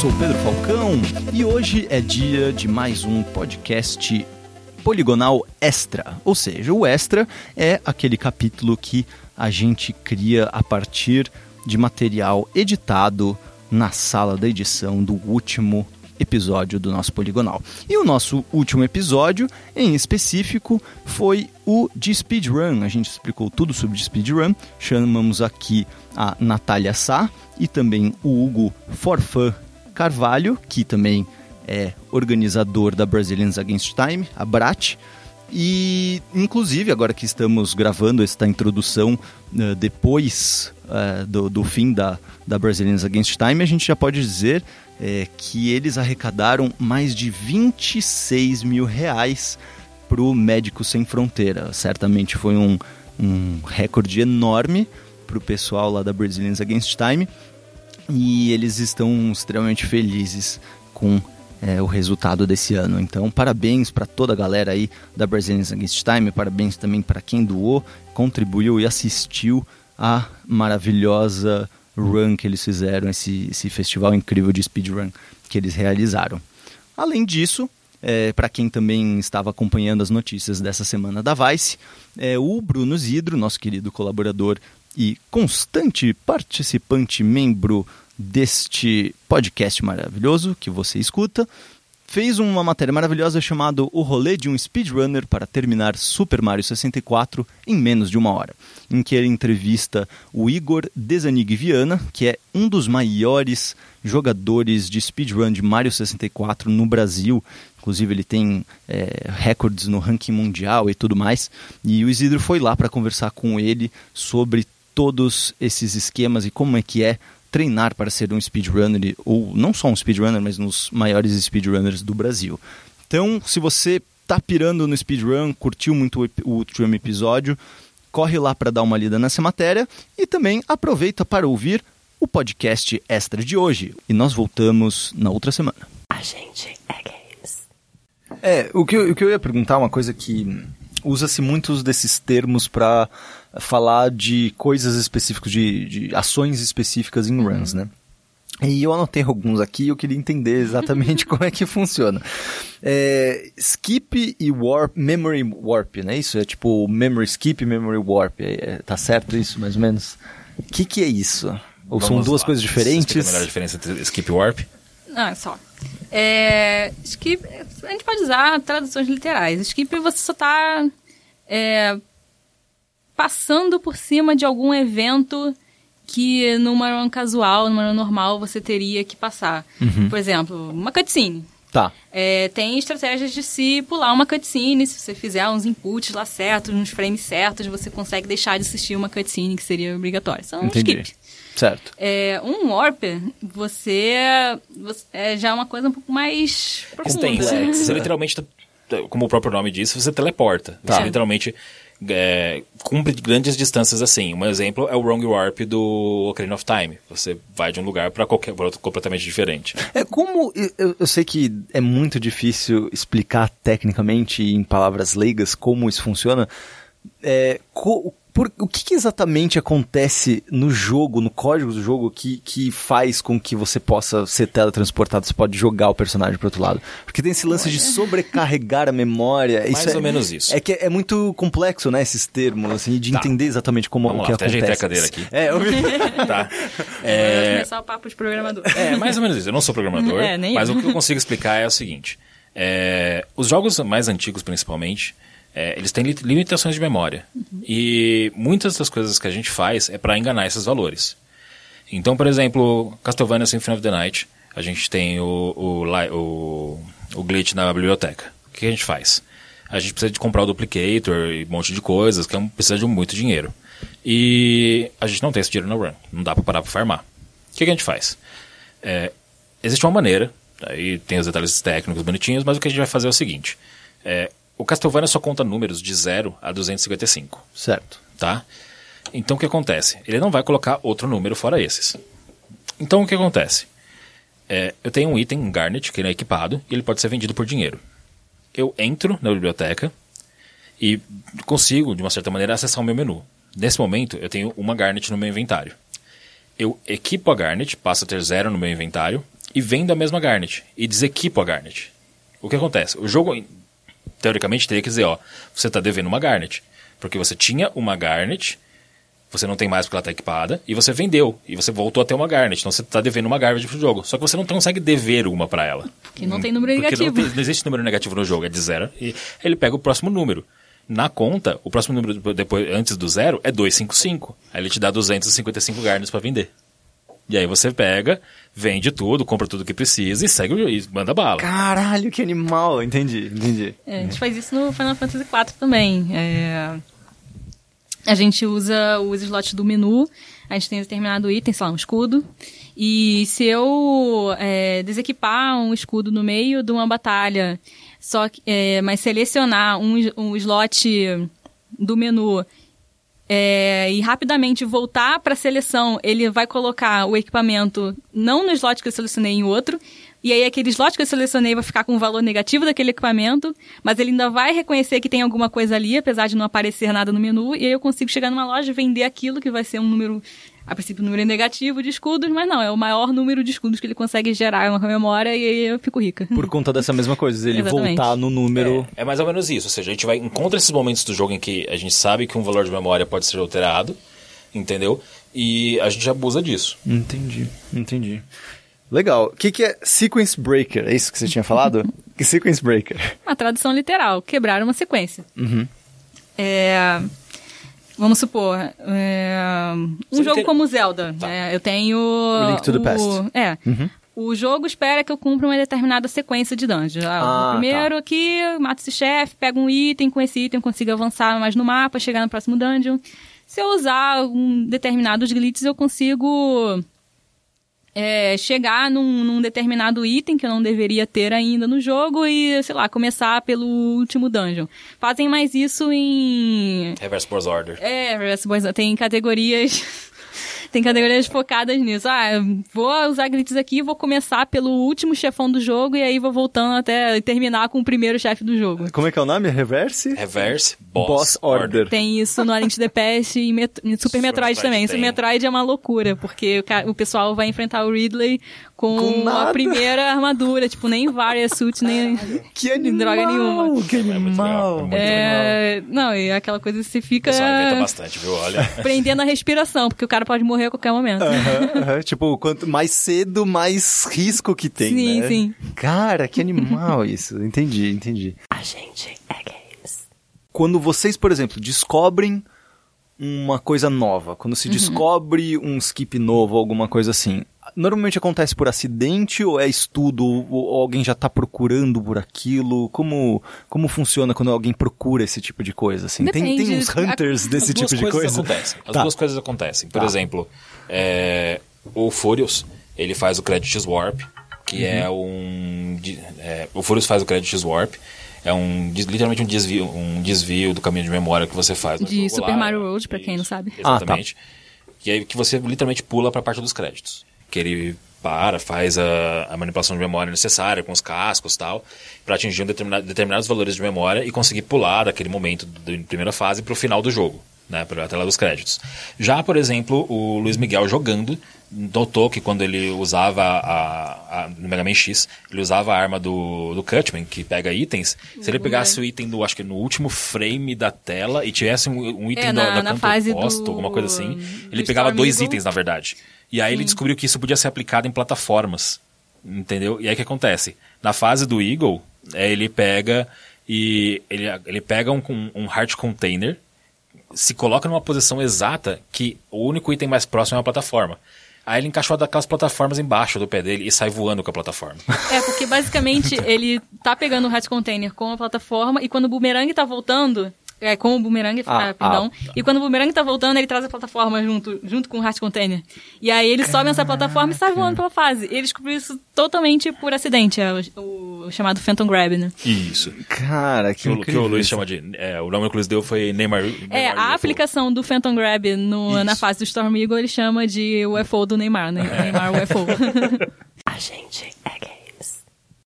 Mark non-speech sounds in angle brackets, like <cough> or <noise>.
sou Pedro Falcão e hoje é dia de mais um podcast poligonal extra. Ou seja, o extra é aquele capítulo que a gente cria a partir de material editado na sala da edição do último episódio do nosso Poligonal. E o nosso último episódio, em específico, foi o de speedrun. A gente explicou tudo sobre speedrun. Chamamos aqui a Natália Sá e também o Hugo Forfã Carvalho, que também é organizador da Brazilians Against Time, a BRAT. E, inclusive, agora que estamos gravando esta introdução uh, depois uh, do, do, fim da, da Brazilians Against Time, a gente já pode dizer uh, que eles arrecadaram mais de 26 mil reais para o Médico Sem Fronteira. Certamente foi um, um recorde enorme para o pessoal lá da Brazilians Against Time e eles estão extremamente felizes com é, o resultado desse ano. Então, parabéns para toda a galera aí da Brazilians Against Time, parabéns também para quem doou, contribuiu e assistiu a maravilhosa run que eles fizeram, esse, esse festival incrível de speedrun que eles realizaram. Além disso, é, para quem também estava acompanhando as notícias dessa semana da Vice, é, o Bruno Zidro, nosso querido colaborador e constante participante, membro deste podcast maravilhoso que você escuta, fez uma matéria maravilhosa chamada O Rolê de um Speedrunner para terminar Super Mario 64 em menos de uma hora, em que ele entrevista o Igor Desanig Viana, que é um dos maiores jogadores de speedrun de Mario 64 no Brasil. Inclusive ele tem é, recordes no ranking mundial e tudo mais. E o Isidro foi lá para conversar com ele sobre todos esses esquemas e como é que é treinar para ser um speedrunner, ou não só um speedrunner, mas nos maiores speedrunners do Brasil. Então, se você tá pirando no speedrun, curtiu muito o último episódio, corre lá para dar uma lida nessa matéria e também aproveita para ouvir o podcast extra de hoje. E nós voltamos na outra semana. A gente é games. É, o que eu, o que eu ia perguntar, é uma coisa que usa-se muitos desses termos para falar de coisas específicas, de, de ações específicas em runs, uhum. né? E eu anotei alguns aqui e eu queria entender exatamente <laughs> como é que funciona. É, skip e warp, memory warp, né? Isso é tipo memory skip e memory warp. É, é, tá certo isso, mais ou menos? O que, que é isso? Ou Vamos são duas lá. coisas diferentes? Você a melhor diferença entre skip e warp? Não, é só. É, skip, a gente pode usar traduções literais. Skip você só tá é, passando por cima de algum evento que numa run casual, numa run normal, você teria que passar. Uhum. Por exemplo, uma cutscene. Tá. É, tem estratégias de se pular uma cutscene, se você fizer uns inputs lá certos, uns frames certos, você consegue deixar de assistir uma cutscene que seria obrigatória. São Entendi. skip. Certo. É, um warp, você, você é já uma coisa um pouco mais profunda. Você literalmente, tá, como o próprio nome diz, você teleporta. Tá. Você literalmente é, cumpre grandes distâncias assim. Um exemplo é o Wrong Warp do Ocarina of Time. Você vai de um lugar para qualquer pra outro completamente diferente. É como eu, eu, sei que é muito difícil explicar tecnicamente em palavras leigas como isso funciona. É, co, por, o que, que, exatamente acontece no jogo, no código do jogo, que, que faz com que você possa ser teletransportado, você pode jogar o personagem pro outro lado? Porque tem esse lance de sobrecarregar a memória. Mais isso ou é, menos isso. É que é muito complexo, né, esses termos, assim, de tá. entender exatamente como Vamos o que lá, acontece. Até a cadeira aqui. É, eu... <laughs> tá. É... começar o papo de programador. É, mais ou menos isso. Eu não sou programador, <laughs> é, mas eu. o que eu consigo explicar é o seguinte. É, os jogos mais antigos, principalmente, é, eles têm limitações de memória. Uhum. E muitas das coisas que a gente faz é para enganar esses valores. Então, por exemplo, Castlevania Symphony of the Night, a gente tem o, o, o, o glitch na biblioteca. O que a gente faz? A gente precisa de comprar o duplicator e um monte de coisas, que é precisa de muito dinheiro. E a gente não tem esse dinheiro na run. Não dá para parar para farmar. O que a gente faz? É, existe uma maneira, aí tem os detalhes técnicos bonitinhos, mas o que a gente vai fazer é o seguinte. É, o Castlevania só conta números de 0 a 255. Certo. Tá? Então o que acontece? Ele não vai colocar outro número fora esses. Então o que acontece? É, eu tenho um item, um Garnet, que ele é equipado, e ele pode ser vendido por dinheiro. Eu entro na biblioteca e consigo, de uma certa maneira, acessar o meu menu. Nesse momento, eu tenho uma Garnet no meu inventário. Eu equipo a Garnet, passa a ter zero no meu inventário, e vendo a mesma Garnet e desequipo a Garnet. O que acontece? O jogo, teoricamente, teria que dizer, ó, você está devendo uma Garnet. Porque você tinha uma Garnet, você não tem mais porque ela está equipada, e você vendeu, e você voltou a ter uma Garnet. Então você está devendo uma Garnet pro jogo. Só que você não consegue dever uma para ela. Porque não tem número porque negativo. Não, tem, não existe número negativo no jogo, é de zero. E ele pega o próximo número. Na conta, o próximo número depois, antes do zero é 255. Aí ele te dá 255 Garnets para vender. E aí você pega, vende tudo, compra tudo que precisa e segue e manda bala. Caralho, que animal! Entendi, entendi. É, a gente faz isso no Final Fantasy IV também. É... A gente usa os slots do menu, a gente tem determinado item, sei lá, um escudo. E se eu é, desequipar um escudo no meio de uma batalha, só que, é, mas selecionar um, um slot do menu é, e rapidamente voltar para a seleção, ele vai colocar o equipamento não no slot que eu selecionei em outro, e aí aquele slot que eu selecionei vai ficar com o valor negativo daquele equipamento, mas ele ainda vai reconhecer que tem alguma coisa ali, apesar de não aparecer nada no menu, e aí eu consigo chegar numa loja e vender aquilo que vai ser um número a princípio, o número é negativo de escudos, mas não, é o maior número de escudos que ele consegue gerar uma memória e aí eu fico rica. Por conta dessa mesma coisa, ele Exatamente. voltar no número. É, é, mais ou menos isso, ou seja, a gente vai encontra esses momentos do jogo em que a gente sabe que um valor de memória pode ser alterado, entendeu? E a gente abusa disso. Entendi, entendi. Legal. O que, que é sequence breaker? É isso que você tinha falado? <laughs> que sequence breaker? Uma tradução literal, quebrar uma sequência. Uhum. É Vamos supor, é, um jogo ter... como Zelda. Tá. É, eu tenho. O Link to the Past. É. Uhum. O jogo espera que eu cumpra uma determinada sequência de dungeons. Ah, primeiro tá. aqui, mato esse chefe, pego um item, com esse item eu consigo avançar mais no mapa, chegar no próximo dungeon. Se eu usar um determinados glitches, eu consigo é, chegar num, num, determinado item que eu não deveria ter ainda no jogo e, sei lá, começar pelo último dungeon. Fazem mais isso em... Reverse Boss Order. É, Reverse Boss Tem categorias tem categorias focadas nisso. Ah, vou usar glitches aqui, vou começar pelo último chefão do jogo e aí vou voltando até terminar com o primeiro chefe do jogo. Como é que é o nome? Reverse? Reverse Boss, Boss Order. Order. Tem isso no Alien the Past e Met Super, Metroid também. Super Metroid é uma loucura, porque o, o pessoal vai enfrentar o Ridley com, com a primeira armadura, tipo, nem várias suits, nem, <laughs> que animal, droga nenhuma. Que animal! É, é não, e aquela coisa você fica. bastante, viu? Olha. Prendendo a respiração, porque o cara pode morrer a qualquer momento. Tipo, quanto mais cedo, mais risco que tem. Sim, né? sim. Cara, que animal isso. Entendi, entendi. A gente é games. Quando vocês, por exemplo, descobrem uma coisa nova, quando se uhum. descobre um skip novo, alguma coisa assim, normalmente acontece por acidente ou é estudo ou alguém já está procurando por aquilo? Como, como funciona quando alguém procura esse tipo de coisa? Assim? Tem, tem uns hunters a... desse tipo de coisa? Acontecem. As tá. duas coisas acontecem. Por tá. exemplo, é, o Furious, ele faz o Credit Warp, que é uhum. é um... É, o Furious faz o Credit Warp, é um literalmente um desvio, um desvio do caminho de memória que você faz. De Super lá, Mario Road, para quem não sabe. Exatamente. Ah, tá. Que, é, que você literalmente pula para a parte dos créditos que ele para, faz a, a, manipulação de memória necessária com os cascos e tal, para atingir um determinado, determinados valores de memória e conseguir pular daquele momento da primeira fase para o final do jogo, né, para a tela dos créditos. Já, por exemplo, o Luiz Miguel jogando notou que quando ele usava a, a, no Mega Man X, ele usava a arma do, do Cutman, que pega itens. Se ele pegasse o item do, acho que no último frame da tela e tivesse um, um item é, na, canto oposto, do... alguma coisa assim, ele pegava dois itens, na verdade. E aí Sim. ele descobriu que isso podia ser aplicado em plataformas. Entendeu? E aí o que acontece? Na fase do Eagle, é, ele pega e ele, ele pega um, um heart container, se coloca numa posição exata que o único item mais próximo é uma plataforma. Aí ele encaixou daquelas plataformas embaixo do pé dele e sai voando com a plataforma. <laughs> É, porque basicamente ele tá pegando o heart container com a plataforma e quando o boomerang tá voltando, é, com o boomerang, ah, ah, perdão. Ah, e quando o boomerang tá voltando, ele traz a plataforma junto, junto com o Heart Container. E aí ele sobe nessa plataforma e sai voando pela fase. Ele descobriu isso totalmente por acidente, é o, o chamado Phantom Grab, né? Isso. Cara, que, o, que o Luiz chama de. É, o nome que o Luiz deu foi Neymar. Neymar é, a aplicação do Phantom Grab no, na fase do Storm Eagle ele chama de UFO do Neymar, né? <laughs> Neymar UFO. <laughs> a gente é